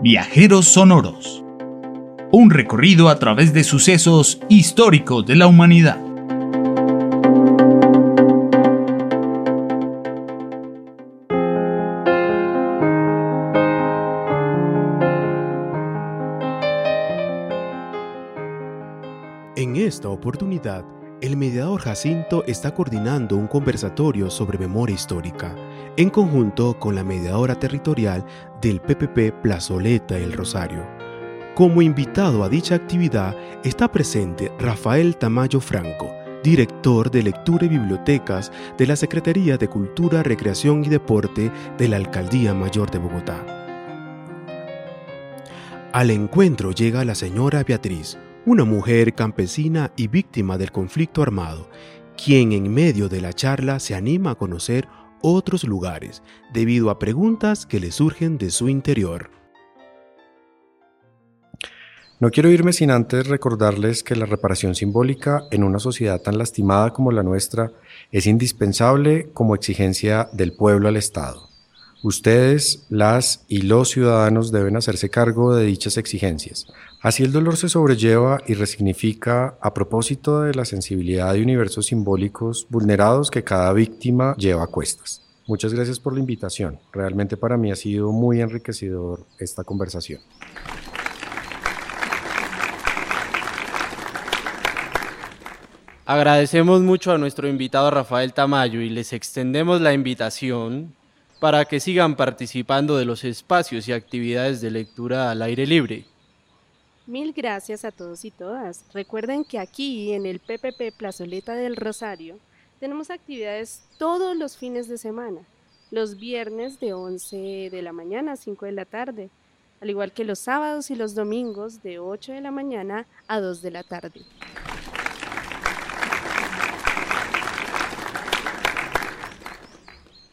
Viajeros Sonoros. Un recorrido a través de sucesos históricos de la humanidad. En esta oportunidad, el mediador Jacinto está coordinando un conversatorio sobre memoria histórica, en conjunto con la mediadora territorial del PPP Plazoleta El Rosario. Como invitado a dicha actividad está presente Rafael Tamayo Franco, director de Lectura y Bibliotecas de la Secretaría de Cultura, Recreación y Deporte de la Alcaldía Mayor de Bogotá. Al encuentro llega la señora Beatriz, una mujer campesina y víctima del conflicto armado, quien en medio de la charla se anima a conocer otros lugares debido a preguntas que le surgen de su interior. No quiero irme sin antes recordarles que la reparación simbólica en una sociedad tan lastimada como la nuestra es indispensable como exigencia del pueblo al Estado. Ustedes, las y los ciudadanos deben hacerse cargo de dichas exigencias. Así el dolor se sobrelleva y resignifica a propósito de la sensibilidad de universos simbólicos vulnerados que cada víctima lleva a cuestas. Muchas gracias por la invitación. Realmente para mí ha sido muy enriquecedor esta conversación. Agradecemos mucho a nuestro invitado Rafael Tamayo y les extendemos la invitación para que sigan participando de los espacios y actividades de lectura al aire libre. Mil gracias a todos y todas. Recuerden que aquí en el PPP Plazoleta del Rosario tenemos actividades todos los fines de semana, los viernes de 11 de la mañana a 5 de la tarde, al igual que los sábados y los domingos de 8 de la mañana a 2 de la tarde.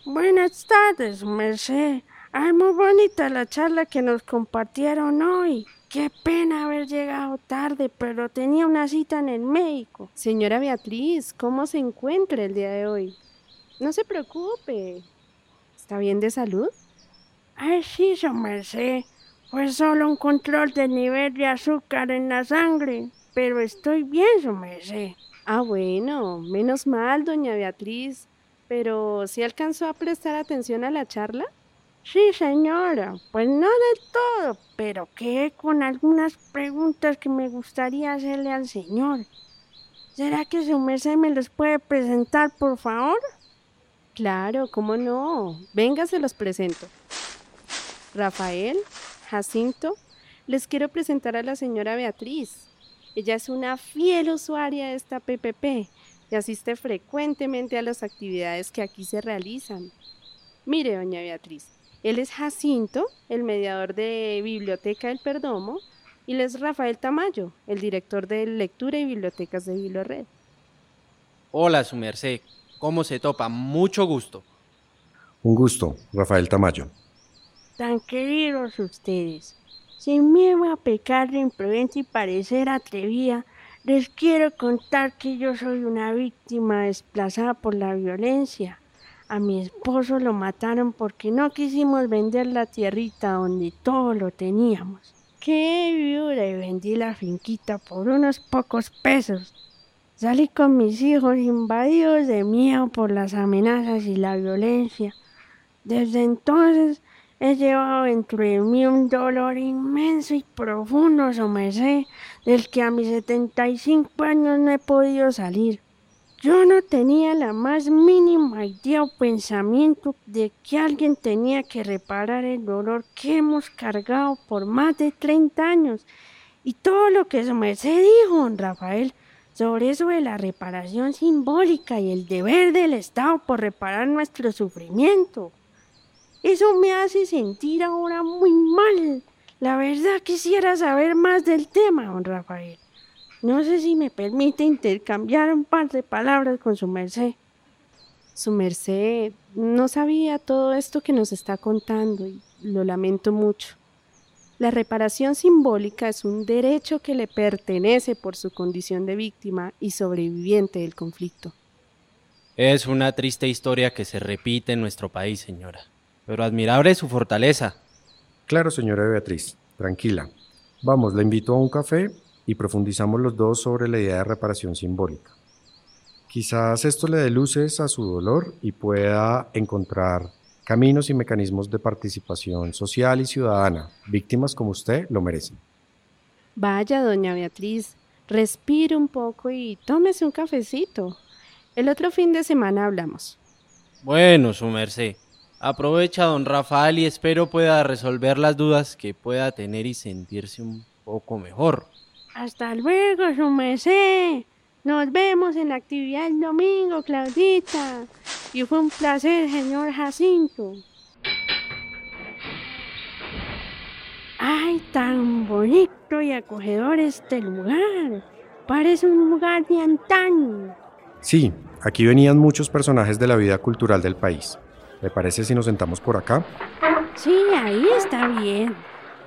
Buenas tardes, Merced. Ay, muy bonita la charla que nos compartieron hoy. Qué pena haber llegado tarde, pero tenía una cita en el médico. Señora Beatriz, ¿cómo se encuentra el día de hoy? No se preocupe. ¿Está bien de salud? Ay, sí, su merced. Fue solo un control del nivel de azúcar en la sangre, pero estoy bien, su merced. Ah, bueno, menos mal, doña Beatriz. Pero, ¿sí alcanzó a prestar atención a la charla? Sí, señora, pues no del todo, pero quedé con algunas preguntas que me gustaría hacerle al señor. ¿Será que su merced me los puede presentar, por favor? Claro, cómo no. Venga, se los presento. Rafael, Jacinto, les quiero presentar a la señora Beatriz. Ella es una fiel usuaria de esta PPP y asiste frecuentemente a las actividades que aquí se realizan. Mire, doña Beatriz, él es Jacinto, el mediador de Biblioteca del Perdomo, y él es Rafael Tamayo, el director de Lectura y Bibliotecas de Bibliored. Hola, su merced. ¿Cómo se topa? Mucho gusto. Un gusto, Rafael Tamayo. Tan queridos ustedes. Sin miedo a pecar de imprudente y parecer atrevida, les quiero contar que yo soy una víctima desplazada por la violencia. A mi esposo lo mataron porque no quisimos vender la tierrita donde todo lo teníamos. Qué viuda y vendí la finquita por unos pocos pesos. Salí con mis hijos invadidos de miedo por las amenazas y la violencia. Desde entonces he llevado dentro de mí un dolor inmenso y profundo, somesé, del que a mis 75 años no he podido salir. Yo no tenía la más mínima idea o pensamiento de que alguien tenía que reparar el dolor que hemos cargado por más de 30 años. Y todo lo que Somesé dijo, don Rafael, sobre eso de la reparación simbólica y el deber del Estado por reparar nuestro sufrimiento. Eso me hace sentir ahora muy mal. La verdad quisiera saber más del tema, don Rafael. No sé si me permite intercambiar un par de palabras con su merced. Su merced no sabía todo esto que nos está contando y lo lamento mucho. La reparación simbólica es un derecho que le pertenece por su condición de víctima y sobreviviente del conflicto. Es una triste historia que se repite en nuestro país, señora pero admirable su fortaleza. Claro, señora Beatriz, tranquila. Vamos, la invito a un café y profundizamos los dos sobre la idea de reparación simbólica. Quizás esto le dé luces a su dolor y pueda encontrar caminos y mecanismos de participación social y ciudadana. Víctimas como usted lo merecen. Vaya, doña Beatriz, respire un poco y tómese un cafecito. El otro fin de semana hablamos. Bueno, su merced. Aprovecha, don Rafael, y espero pueda resolver las dudas que pueda tener y sentirse un poco mejor. Hasta luego, su merced. Nos vemos en la actividad el domingo, Claudita. Y fue un placer, señor Jacinto. ¡Ay, tan bonito y acogedor este lugar! Parece un lugar de antaño. Sí, aquí venían muchos personajes de la vida cultural del país. ¿Le parece si nos sentamos por acá? Sí, ahí está bien.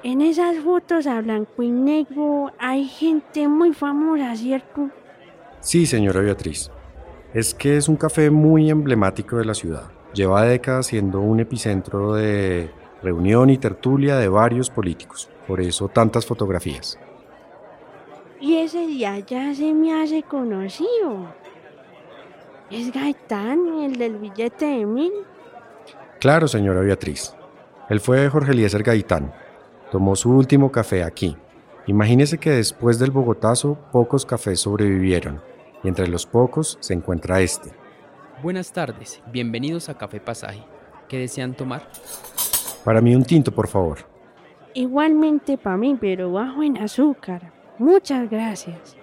En esas fotos a blanco y negro hay gente muy famosa, ¿cierto? Sí, señora Beatriz. Es que es un café muy emblemático de la ciudad. Lleva décadas siendo un epicentro de reunión y tertulia de varios políticos. Por eso tantas fotografías. Y ese día ya se me hace conocido. ¿Es Gaitán, el del billete de mil? Claro, señora Beatriz. Él fue Jorge Eliezer Gaitán. Tomó su último café aquí. Imagínese que después del Bogotazo pocos cafés sobrevivieron y entre los pocos se encuentra este. Buenas tardes, bienvenidos a Café Pasaje. ¿Qué desean tomar? Para mí un tinto, por favor. Igualmente para mí, pero bajo en azúcar. Muchas gracias.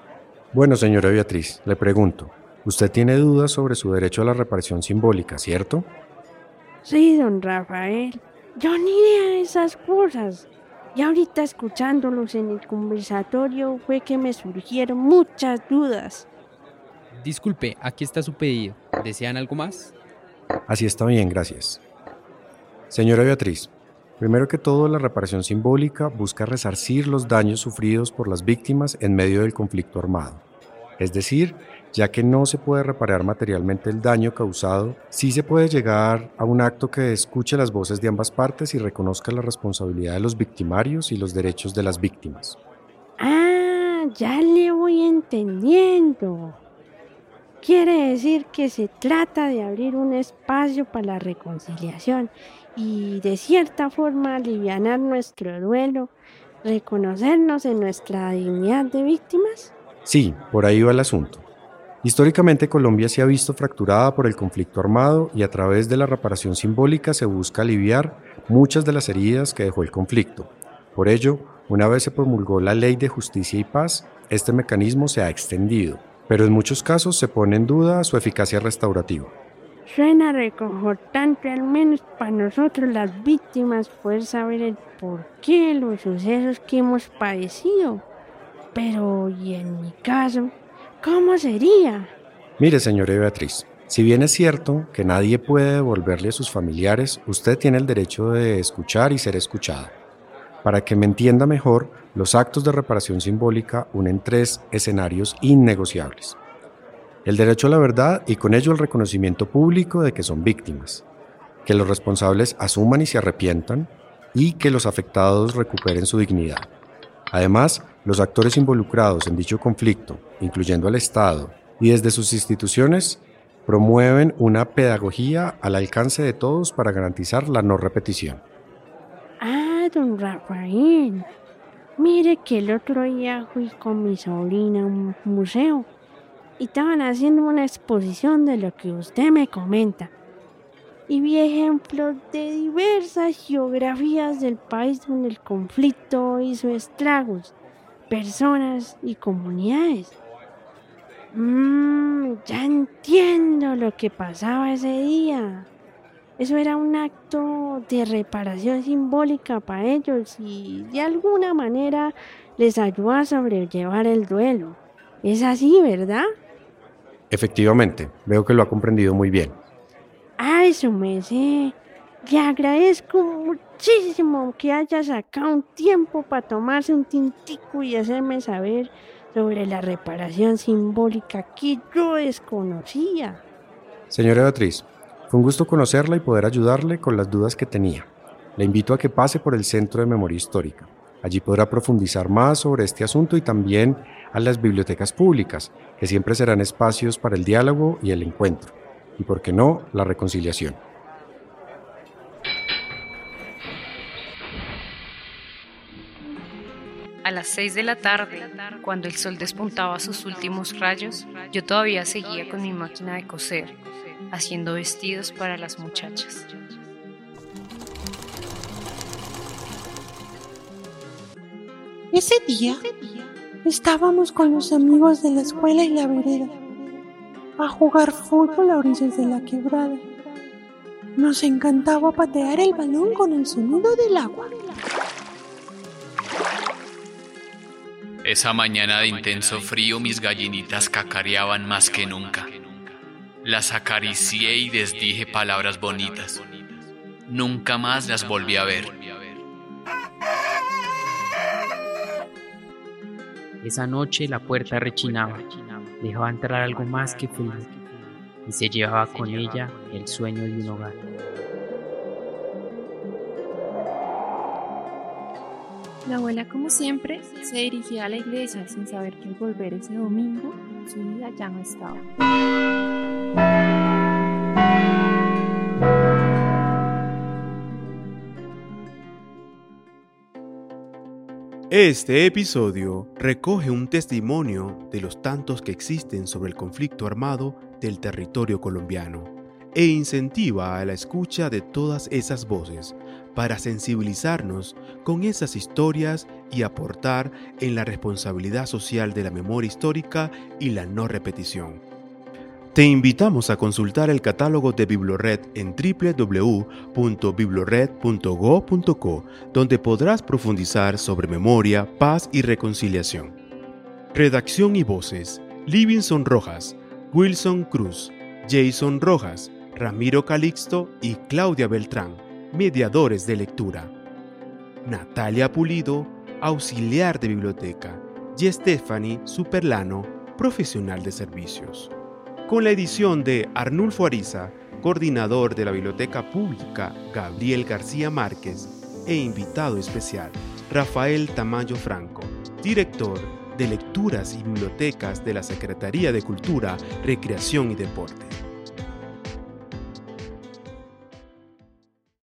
Bueno, señora Beatriz, le pregunto, usted tiene dudas sobre su derecho a la reparación simbólica, ¿cierto? Sí, don Rafael. Yo ni idea de esas cosas. Y ahorita escuchándolos en el conversatorio fue que me surgieron muchas dudas. Disculpe, aquí está su pedido. ¿Desean algo más? Así está bien, gracias. Señora Beatriz, primero que todo la reparación simbólica busca resarcir los daños sufridos por las víctimas en medio del conflicto armado. Es decir, ya que no se puede reparar materialmente el daño causado, sí se puede llegar a un acto que escuche las voces de ambas partes y reconozca la responsabilidad de los victimarios y los derechos de las víctimas. Ah, ya le voy entendiendo. Quiere decir que se trata de abrir un espacio para la reconciliación y de cierta forma aliviar nuestro duelo, reconocernos en nuestra dignidad de víctimas. Sí, por ahí va el asunto. Históricamente Colombia se ha visto fracturada por el conflicto armado y a través de la reparación simbólica se busca aliviar muchas de las heridas que dejó el conflicto. Por ello, una vez se promulgó la Ley de Justicia y Paz, este mecanismo se ha extendido pero en muchos casos se pone en duda su eficacia restaurativa. Suena reconfortante, al menos para nosotros las víctimas, poder saber el porqué de los sucesos que hemos padecido. Pero, ¿y en mi caso? ¿Cómo sería? Mire, señora Beatriz, si bien es cierto que nadie puede devolverle a sus familiares, usted tiene el derecho de escuchar y ser escuchada. Para que me entienda mejor, los actos de reparación simbólica unen tres escenarios innegociables. El derecho a la verdad y con ello el reconocimiento público de que son víctimas, que los responsables asuman y se arrepientan y que los afectados recuperen su dignidad. Además, los actores involucrados en dicho conflicto, incluyendo al Estado y desde sus instituciones, promueven una pedagogía al alcance de todos para garantizar la no repetición don Rafael. Mire que el otro día fui con mi sobrina a un museo y estaban haciendo una exposición de lo que usted me comenta. Y vi ejemplos de diversas geografías del país donde el conflicto hizo estragos, personas y comunidades. Mmm, ya entiendo lo que pasaba ese día. Eso era un acto de reparación simbólica para ellos y de alguna manera les ayudó a sobrellevar el duelo. Es así, ¿verdad? Efectivamente, veo que lo ha comprendido muy bien. Ay, su sé. Le agradezco muchísimo que haya sacado un tiempo para tomarse un tintico y hacerme saber sobre la reparación simbólica que yo desconocía. Señora Beatriz, fue un gusto conocerla y poder ayudarle con las dudas que tenía. Le invito a que pase por el Centro de Memoria Histórica. Allí podrá profundizar más sobre este asunto y también a las bibliotecas públicas, que siempre serán espacios para el diálogo y el encuentro, y por qué no, la reconciliación. A las seis de la tarde, cuando el sol despuntaba sus últimos rayos, yo todavía seguía con mi máquina de coser, haciendo vestidos para las muchachas. Ese día estábamos con los amigos de la escuela y la vereda a jugar fútbol a orillas de la quebrada. Nos encantaba patear el balón con el sonido del agua. Esa mañana de intenso frío mis gallinitas cacareaban más que nunca. Las acaricié y les dije palabras bonitas. Nunca más las volví a ver. Esa noche la puerta rechinaba, dejaba entrar algo más que frío y se llevaba con ella el sueño de un hogar. La abuela, como siempre, se dirigía a la iglesia sin saber que al volver ese domingo su vida ya no estaba. Este episodio recoge un testimonio de los tantos que existen sobre el conflicto armado del territorio colombiano e incentiva a la escucha de todas esas voces para sensibilizarnos con esas historias y aportar en la responsabilidad social de la memoria histórica y la no repetición. Te invitamos a consultar el catálogo de Biblored en www.biblored.go.co, donde podrás profundizar sobre memoria, paz y reconciliación. Redacción y voces: Livingston Rojas, Wilson Cruz, Jason Rojas, Ramiro Calixto y Claudia Beltrán, mediadores de lectura. Natalia Pulido, auxiliar de biblioteca, y Stephanie Superlano, profesional de servicios con la edición de Arnulfo Ariza, coordinador de la Biblioteca Pública Gabriel García Márquez e invitado especial Rafael Tamayo Franco, director de Lecturas y Bibliotecas de la Secretaría de Cultura, Recreación y Deporte.